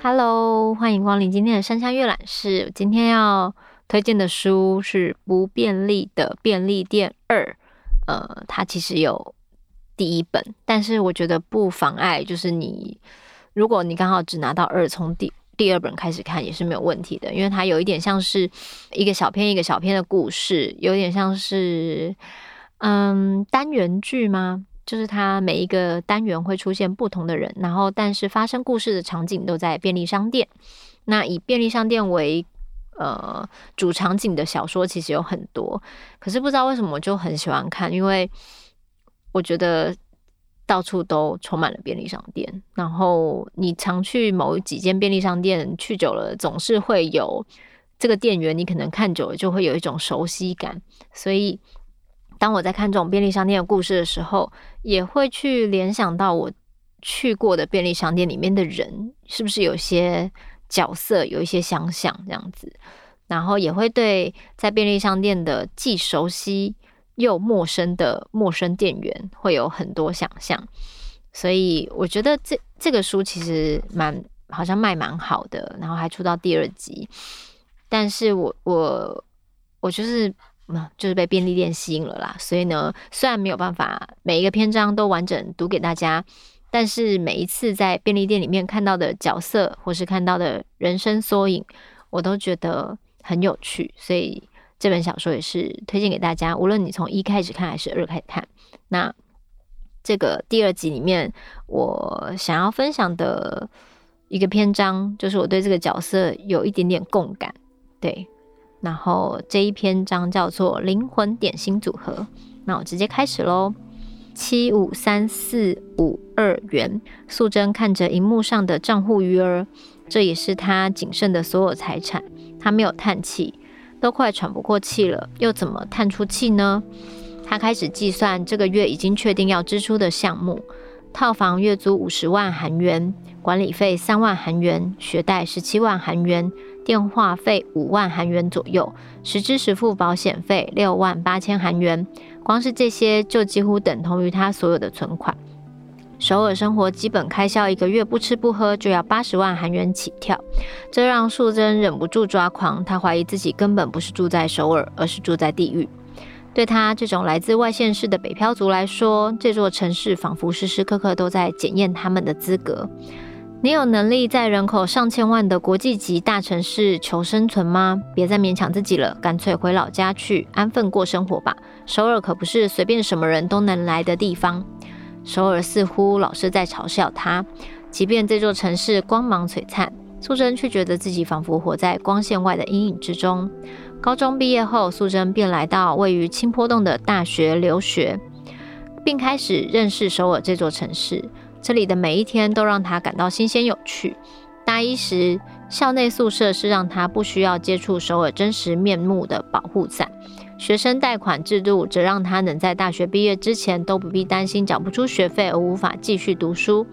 Hello，欢迎光临今天的山下阅览室。今天要推荐的书是《不便利的便利店二》。呃，它其实有第一本，但是我觉得不妨碍，就是你如果你刚好只拿到二，从第第二本开始看也是没有问题的，因为它有一点像是一个小篇一个小篇的故事，有点像是嗯单元剧吗？就是它每一个单元会出现不同的人，然后但是发生故事的场景都在便利商店。那以便利商店为呃主场景的小说其实有很多，可是不知道为什么我就很喜欢看，因为我觉得到处都充满了便利商店。然后你常去某几间便利商店去久了，总是会有这个店员，你可能看久了就会有一种熟悉感，所以。当我在看这种便利商店的故事的时候，也会去联想到我去过的便利商店里面的人，是不是有些角色有一些相像这样子，然后也会对在便利商店的既熟悉又陌生的陌生店员会有很多想象，所以我觉得这这个书其实蛮好像卖蛮好的，然后还出到第二集，但是我我我就是。就是被便利店吸引了啦，所以呢，虽然没有办法每一个篇章都完整读给大家，但是每一次在便利店里面看到的角色或是看到的人生缩影，我都觉得很有趣，所以这本小说也是推荐给大家。无论你从一开始看还是二开始看，那这个第二集里面我想要分享的一个篇章，就是我对这个角色有一点点共感，对。然后这一篇章叫做“灵魂点心组合”，那我直接开始喽。七五三四五二元，素贞看着荧幕上的账户余额，这也是她仅剩的所有财产。她没有叹气，都快喘不过气了，又怎么叹出气呢？他开始计算这个月已经确定要支出的项目：套房月租五十万韩元，管理费三万韩元，学贷十七万韩元。电话费五万韩元左右，实支实付保险费六万八千韩元，光是这些就几乎等同于他所有的存款。首尔生活基本开销一个月不吃不喝就要八十万韩元起跳，这让素贞忍不住抓狂。他怀疑自己根本不是住在首尔，而是住在地狱。对他这种来自外县市的北漂族来说，这座城市仿佛时时刻刻都在检验他们的资格。你有能力在人口上千万的国际级大城市求生存吗？别再勉强自己了，干脆回老家去安分过生活吧。首尔可不是随便什么人都能来的地方。首尔似乎老是在嘲笑他，即便这座城市光芒璀璨，素贞却觉得自己仿佛活在光线外的阴影之中。高中毕业后，素贞便来到位于清波洞的大学留学，并开始认识首尔这座城市。这里的每一天都让他感到新鲜有趣。大一时，校内宿舍是让他不需要接触首尔真实面目的保护伞；学生贷款制度则让他能在大学毕业之前都不必担心缴不出学费而无法继续读书。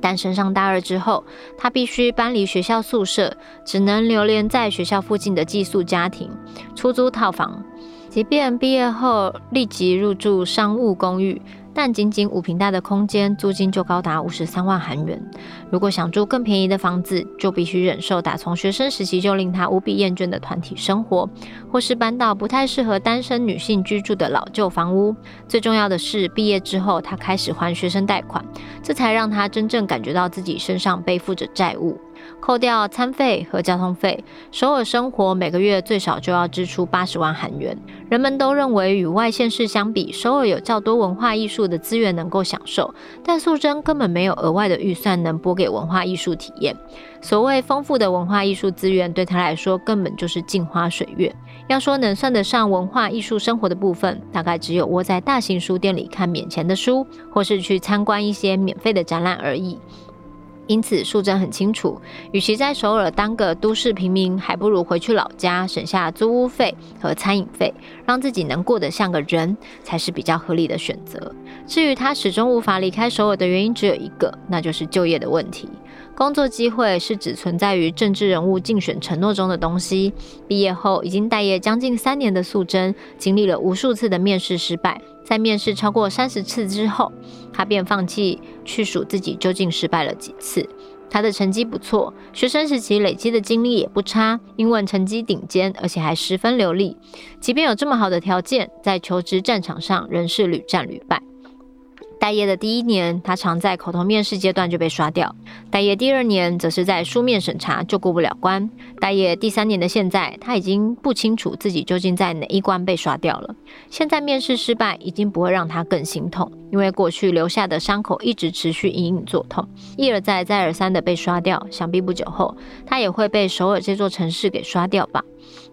但升上大二之后，他必须搬离学校宿舍，只能留连在学校附近的寄宿家庭出租套房。即便毕业后立即入住商务公寓。但仅仅五坪大的空间，租金就高达五十三万韩元。如果想住更便宜的房子，就必须忍受打从学生时期就令他无比厌倦的团体生活，或是搬到不太适合单身女性居住的老旧房屋。最重要的是，毕业之后他开始还学生贷款，这才让他真正感觉到自己身上背负着债务。扣掉餐费和交通费，首尔生活每个月最少就要支出八十万韩元。人们都认为与外县市相比，首尔有较多文化艺术的资源能够享受，但素贞根本没有额外的预算能拨给文化艺术体验。所谓丰富的文化艺术资源，对他来说根本就是镜花水月。要说能算得上文化艺术生活的部分，大概只有窝在大型书店里看免钱的书，或是去参观一些免费的展览而已。因此，素贞很清楚，与其在首尔当个都市平民，还不如回去老家，省下租屋费和餐饮费，让自己能过得像个人，才是比较合理的选择。至于他始终无法离开首尔的原因，只有一个，那就是就业的问题。工作机会是只存在于政治人物竞选承诺中的东西。毕业后已经待业将近三年的素贞，经历了无数次的面试失败，在面试超过三十次之后，她便放弃去数自己究竟失败了几次。他的成绩不错，学生时期累积的经历也不差，英文成绩顶尖，而且还十分流利。即便有这么好的条件，在求职战场上仍是屡战屡败。待业的第一年，他常在口头面试阶段就被刷掉；待业第二年，则是在书面审查就过不了关；待业第三年的现在，他已经不清楚自己究竟在哪一关被刷掉了。现在面试失败，已经不会让他更心痛，因为过去留下的伤口一直持续隐隐作痛，一而再、再而三的被刷掉。想必不久后，他也会被首尔这座城市给刷掉吧。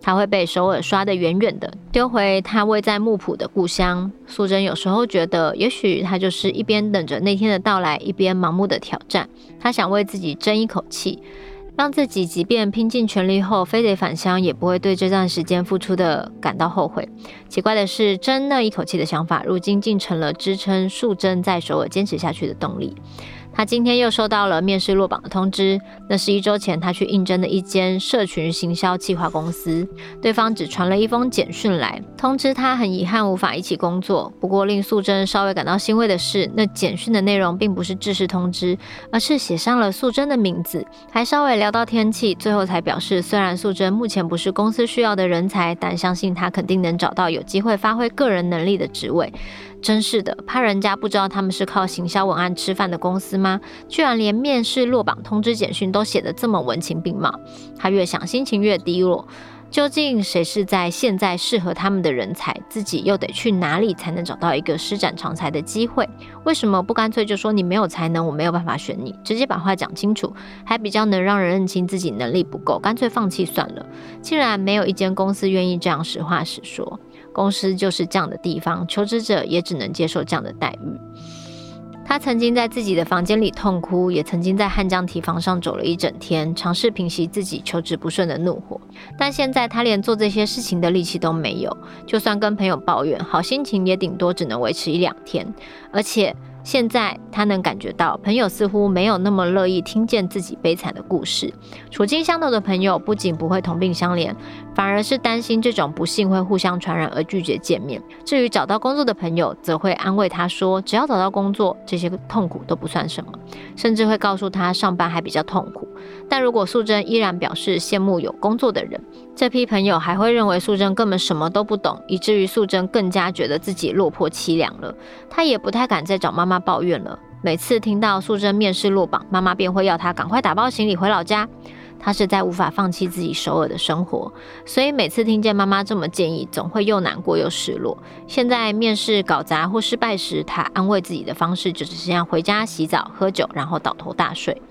他会被首尔刷得远远的，丢回他位在木浦的故乡。素贞有时候觉得，也许他就是一边等着那天的到来，一边盲目的挑战。他想为自己争一口气，让自己即便拼尽全力后非得返乡，也不会对这段时间付出的感到后悔。奇怪的是，争那一口气的想法，如今竟成了支撑素贞在首尔坚持下去的动力。他今天又收到了面试落榜的通知，那是一周前他去应征的一间社群行销企划公司。对方只传了一封简讯来，通知他很遗憾无法一起工作。不过令素贞稍微感到欣慰的是，那简讯的内容并不是正式通知，而是写上了素贞的名字，还稍微聊到天气，最后才表示，虽然素贞目前不是公司需要的人才，但相信他肯定能找到有机会发挥个人能力的职位。真是的，怕人家不知道他们是靠行销文案吃饭的公司吗？居然连面试落榜通知简讯都写得这么文情并茂。他越想，心情越低落。究竟谁是在现在适合他们的人才？自己又得去哪里才能找到一个施展长才的机会？为什么不干脆就说你没有才能，我没有办法选你，直接把话讲清楚，还比较能让人认清自己能力不够，干脆放弃算了。竟然没有一间公司愿意这样实话实说。公司就是这样的地方，求职者也只能接受这样的待遇。他曾经在自己的房间里痛哭，也曾经在汉江堤防上走了一整天，尝试平息自己求职不顺的怒火。但现在他连做这些事情的力气都没有，就算跟朋友抱怨，好心情也顶多只能维持一两天，而且。现在他能感觉到，朋友似乎没有那么乐意听见自己悲惨的故事。处境相同的朋友不仅不会同病相怜，反而是担心这种不幸会互相传染而拒绝见面。至于找到工作的朋友，则会安慰他说，只要找到工作，这些痛苦都不算什么，甚至会告诉他上班还比较痛苦。但如果素贞依然表示羡慕有工作的人，这批朋友还会认为素贞根本什么都不懂，以至于素贞更加觉得自己落魄凄凉了。他也不太敢再找妈妈抱怨了。每次听到素贞面试落榜，妈妈便会要他赶快打包行李回老家。他实在无法放弃自己首尔的生活，所以每次听见妈妈这么建议，总会又难过又失落。现在面试搞砸或失败时，他安慰自己的方式就只剩下回家洗澡、喝酒，然后倒头大睡。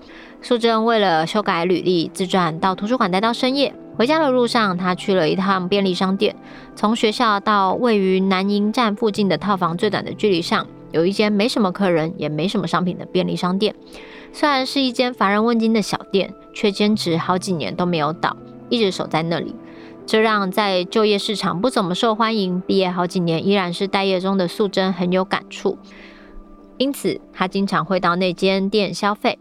素贞为了修改履历，自传到图书馆待到深夜。回家的路上，他去了一趟便利商店。从学校到位于南营站附近的套房最短的距离上，有一间没什么客人也没什么商品的便利商店。虽然是一间乏人问津的小店，却坚持好几年都没有倒，一直守在那里。这让在就业市场不怎么受欢迎、毕业好几年依然是待业中的素贞很有感触。因此，他经常会到那间店消费。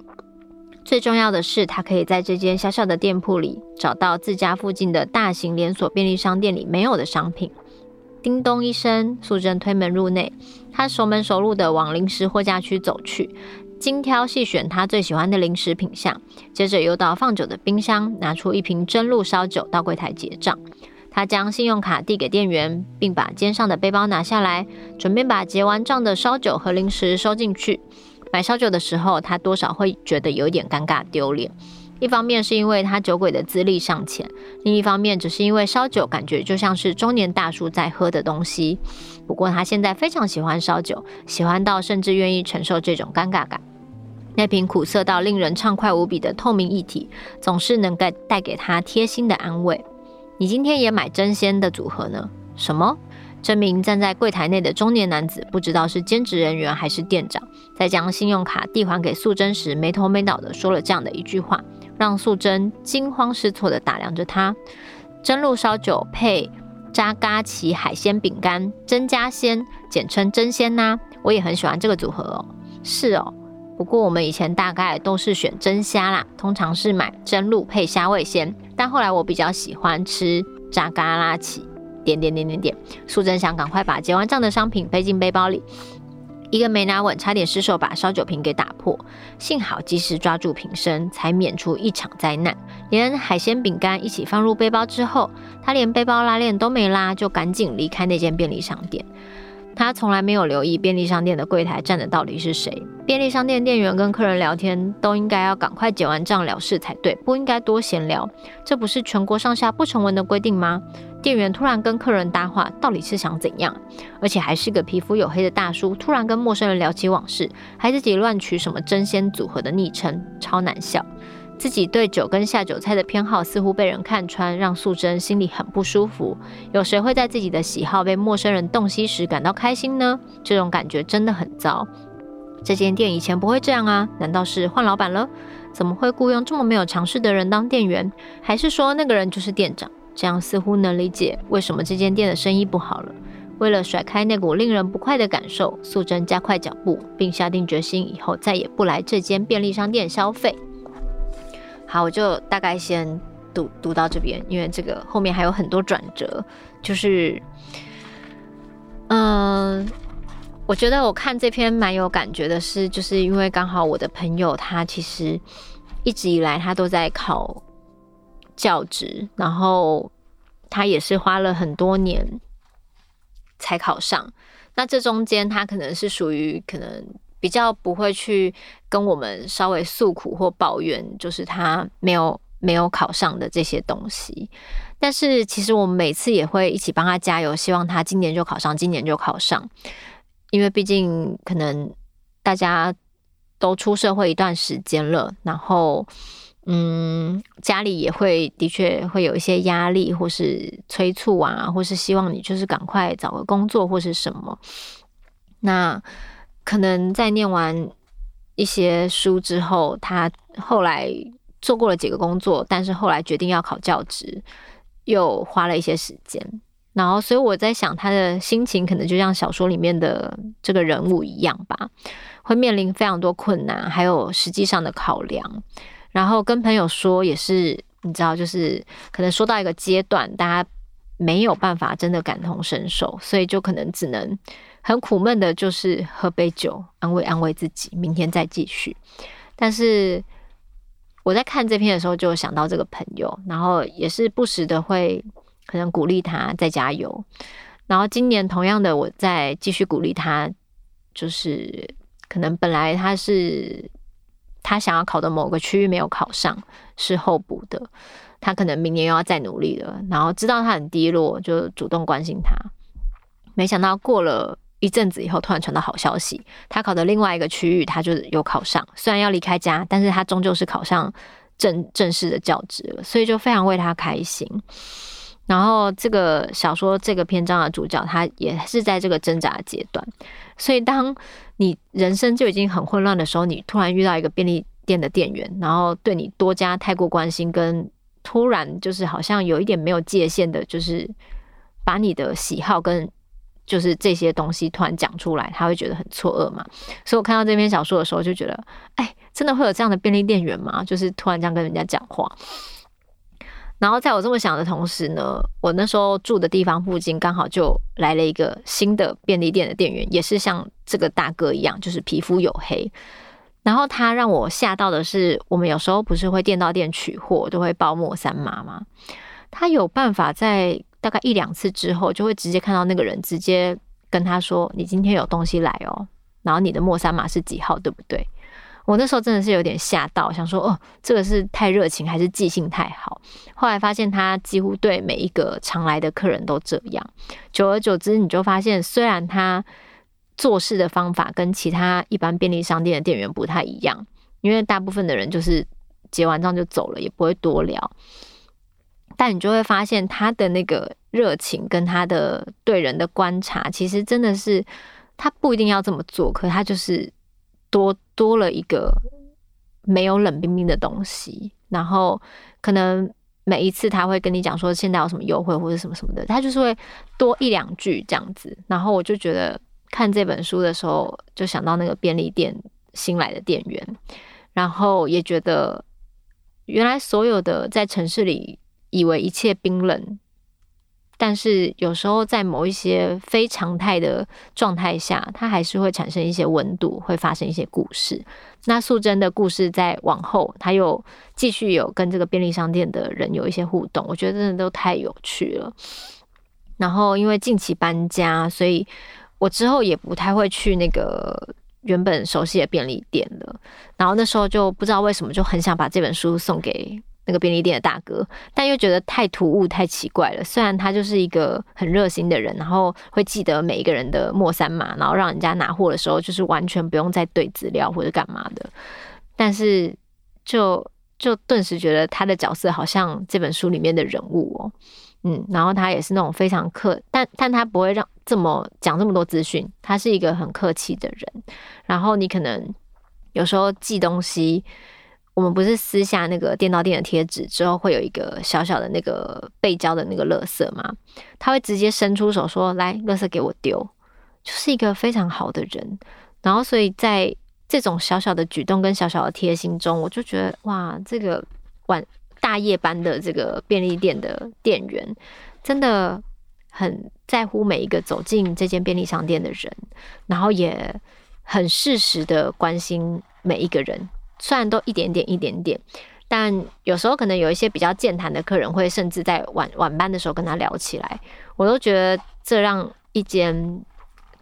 最重要的是，他可以在这间小小的店铺里找到自家附近的大型连锁便利商店里没有的商品。叮咚一声，素贞推门入内，他熟门熟路地往零食货架区走去，精挑细选他最喜欢的零食品项，接着又到放酒的冰箱，拿出一瓶真露烧酒到柜台结账。他将信用卡递给店员，并把肩上的背包拿下来，准备把结完账的烧酒和零食收进去。买烧酒的时候，他多少会觉得有点尴尬丢脸。一方面是因为他酒鬼的资历尚浅，另一方面只是因为烧酒感觉就像是中年大叔在喝的东西。不过他现在非常喜欢烧酒，喜欢到甚至愿意承受这种尴尬感。那瓶苦涩到令人畅快无比的透明液体，总是能带带给他贴心的安慰。你今天也买真鲜的组合呢？什么？这名站在柜台内的中年男子，不知道是兼职人员还是店长，在将信用卡递还给素贞时，没头没脑地说了这样的一句话，让素贞惊慌失措地打量着他。真露烧酒配扎嘎奇海鲜饼干，真加鲜，简称争鲜呐。我也很喜欢这个组合哦。是哦，不过我们以前大概都是选蒸虾啦，通常是买蒸露配虾味先。但后来我比较喜欢吃扎嘎拉起，点点点点点。素贞想赶快把结完账的商品背进背包里，一个没拿稳，差点失手把烧酒瓶给打破，幸好及时抓住瓶身，才免出一场灾难。连海鲜饼干一起放入背包之后，他连背包拉链都没拉，就赶紧离开那间便利商店。他从来没有留意便利商店的柜台站的到底是谁。便利商店店员跟客人聊天都应该要赶快结完账了事才对，不应该多闲聊。这不是全国上下不成文的规定吗？店员突然跟客人搭话，到底是想怎样？而且还是个皮肤黝黑的大叔，突然跟陌生人聊起往事，还自己乱取什么“争鲜组合”的昵称，超难笑。自己对酒跟下酒菜的偏好似乎被人看穿，让素贞心里很不舒服。有谁会在自己的喜好被陌生人洞悉时感到开心呢？这种感觉真的很糟。这间店以前不会这样啊？难道是换老板了？怎么会雇佣这么没有常识的人当店员？还是说那个人就是店长？这样似乎能理解为什么这间店的生意不好了。为了甩开那股令人不快的感受，素贞加快脚步，并下定决心以后再也不来这间便利商店消费。好，我就大概先读读到这边，因为这个后面还有很多转折。就是，嗯、我觉得我看这篇蛮有感觉的是，就是因为刚好我的朋友他其实一直以来他都在考教职，然后他也是花了很多年才考上。那这中间他可能是属于可能。比较不会去跟我们稍微诉苦或抱怨，就是他没有没有考上的这些东西。但是其实我们每次也会一起帮他加油，希望他今年就考上，今年就考上。因为毕竟可能大家都出社会一段时间了，然后嗯，家里也会的确会有一些压力，或是催促啊，或是希望你就是赶快找个工作或是什么。那。可能在念完一些书之后，他后来做过了几个工作，但是后来决定要考教职，又花了一些时间。然后，所以我在想，他的心情可能就像小说里面的这个人物一样吧，会面临非常多困难，还有实际上的考量。然后跟朋友说，也是你知道，就是可能说到一个阶段，大家没有办法真的感同身受，所以就可能只能。很苦闷的，就是喝杯酒，安慰安慰自己，明天再继续。但是我在看这篇的时候，就想到这个朋友，然后也是不时的会可能鼓励他再加油。然后今年同样的，我再继续鼓励他，就是可能本来他是他想要考的某个区域没有考上，是候补的，他可能明年又要再努力了。然后知道他很低落，就主动关心他。没想到过了。一阵子以后，突然传到好消息，他考的另外一个区域，他就有考上。虽然要离开家，但是他终究是考上正正式的教职了，所以就非常为他开心。然后，这个小说这个篇章的主角，他也是在这个挣扎阶段。所以，当你人生就已经很混乱的时候，你突然遇到一个便利店的店员，然后对你多加太过关心，跟突然就是好像有一点没有界限的，就是把你的喜好跟就是这些东西突然讲出来，他会觉得很错愕嘛。所以我看到这篇小说的时候，就觉得，哎，真的会有这样的便利店员吗？就是突然这样跟人家讲话。然后在我这么想的同时呢，我那时候住的地方附近刚好就来了一个新的便利店的店员，也是像这个大哥一样，就是皮肤黝黑。然后他让我吓到的是，我们有时候不是会店到店取货，都会报莫三码吗？他有办法在。大概一两次之后，就会直接看到那个人，直接跟他说：“你今天有东西来哦，然后你的莫三码是几号，对不对？”我那时候真的是有点吓到，想说：“哦，这个是太热情，还是记性太好？”后来发现他几乎对每一个常来的客人都这样。久而久之，你就发现，虽然他做事的方法跟其他一般便利商店的店员不太一样，因为大部分的人就是结完账就走了，也不会多聊。但你就会发现他的那个热情跟他的对人的观察，其实真的是他不一定要这么做，可他就是多多了一个没有冷冰冰的东西。然后可能每一次他会跟你讲说现在有什么优惠或者什么什么的，他就是会多一两句这样子。然后我就觉得看这本书的时候，就想到那个便利店新来的店员，然后也觉得原来所有的在城市里以为一切冰冷。但是有时候在某一些非常态的状态下，它还是会产生一些温度，会发生一些故事。那素贞的故事在往后，他又继续有跟这个便利商店的人有一些互动，我觉得真的都太有趣了。然后因为近期搬家，所以我之后也不太会去那个原本熟悉的便利店了。然后那时候就不知道为什么就很想把这本书送给。那个便利店的大哥，但又觉得太突兀、太奇怪了。虽然他就是一个很热心的人，然后会记得每一个人的末三码，然后让人家拿货的时候就是完全不用再对资料或者干嘛的，但是就就顿时觉得他的角色好像这本书里面的人物哦，嗯，然后他也是那种非常客，但但他不会让这么讲这么多资讯，他是一个很客气的人。然后你可能有时候寄东西。我们不是撕下那个电到店的贴纸之后，会有一个小小的那个背胶的那个垃圾吗？他会直接伸出手说：“来，垃圾给我丢。”就是一个非常好的人。然后，所以在这种小小的举动跟小小的贴心中，我就觉得哇，这个晚大夜班的这个便利店的店员真的很在乎每一个走进这间便利商店的人，然后也很适时的关心每一个人。虽然都一点点一点点，但有时候可能有一些比较健谈的客人会甚至在晚晚班的时候跟他聊起来，我都觉得这让一间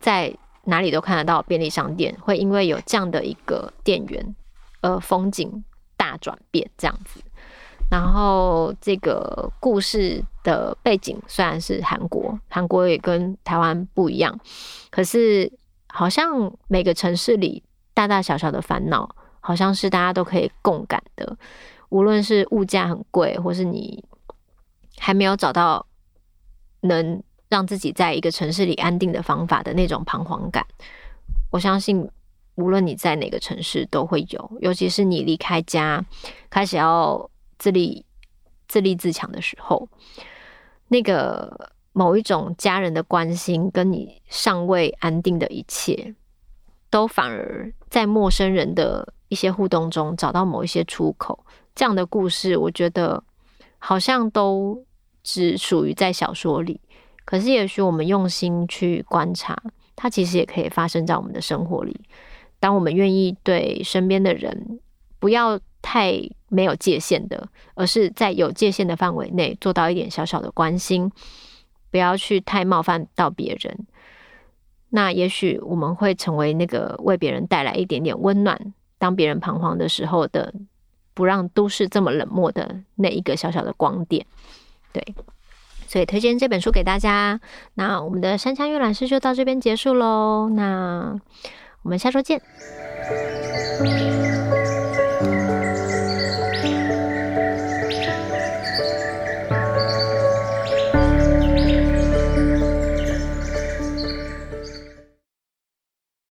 在哪里都看得到便利商店会因为有这样的一个店员，呃，风景大转变这样子。然后这个故事的背景虽然是韩国，韩国也跟台湾不一样，可是好像每个城市里大大小小的烦恼。好像是大家都可以共感的，无论是物价很贵，或是你还没有找到能让自己在一个城市里安定的方法的那种彷徨感，我相信无论你在哪个城市都会有，尤其是你离开家，开始要自立、自立自强的时候，那个某一种家人的关心，跟你尚未安定的一切，都反而在陌生人的。一些互动中找到某一些出口，这样的故事，我觉得好像都只属于在小说里。可是，也许我们用心去观察，它其实也可以发生在我们的生活里。当我们愿意对身边的人不要太没有界限的，而是在有界限的范围内做到一点小小的关心，不要去太冒犯到别人，那也许我们会成为那个为别人带来一点点温暖。当别人彷徨的时候的，不让都市这么冷漠的那一个小小的光点，对，所以推荐这本书给大家。那我们的山枪阅览室就到这边结束喽，那我们下周见。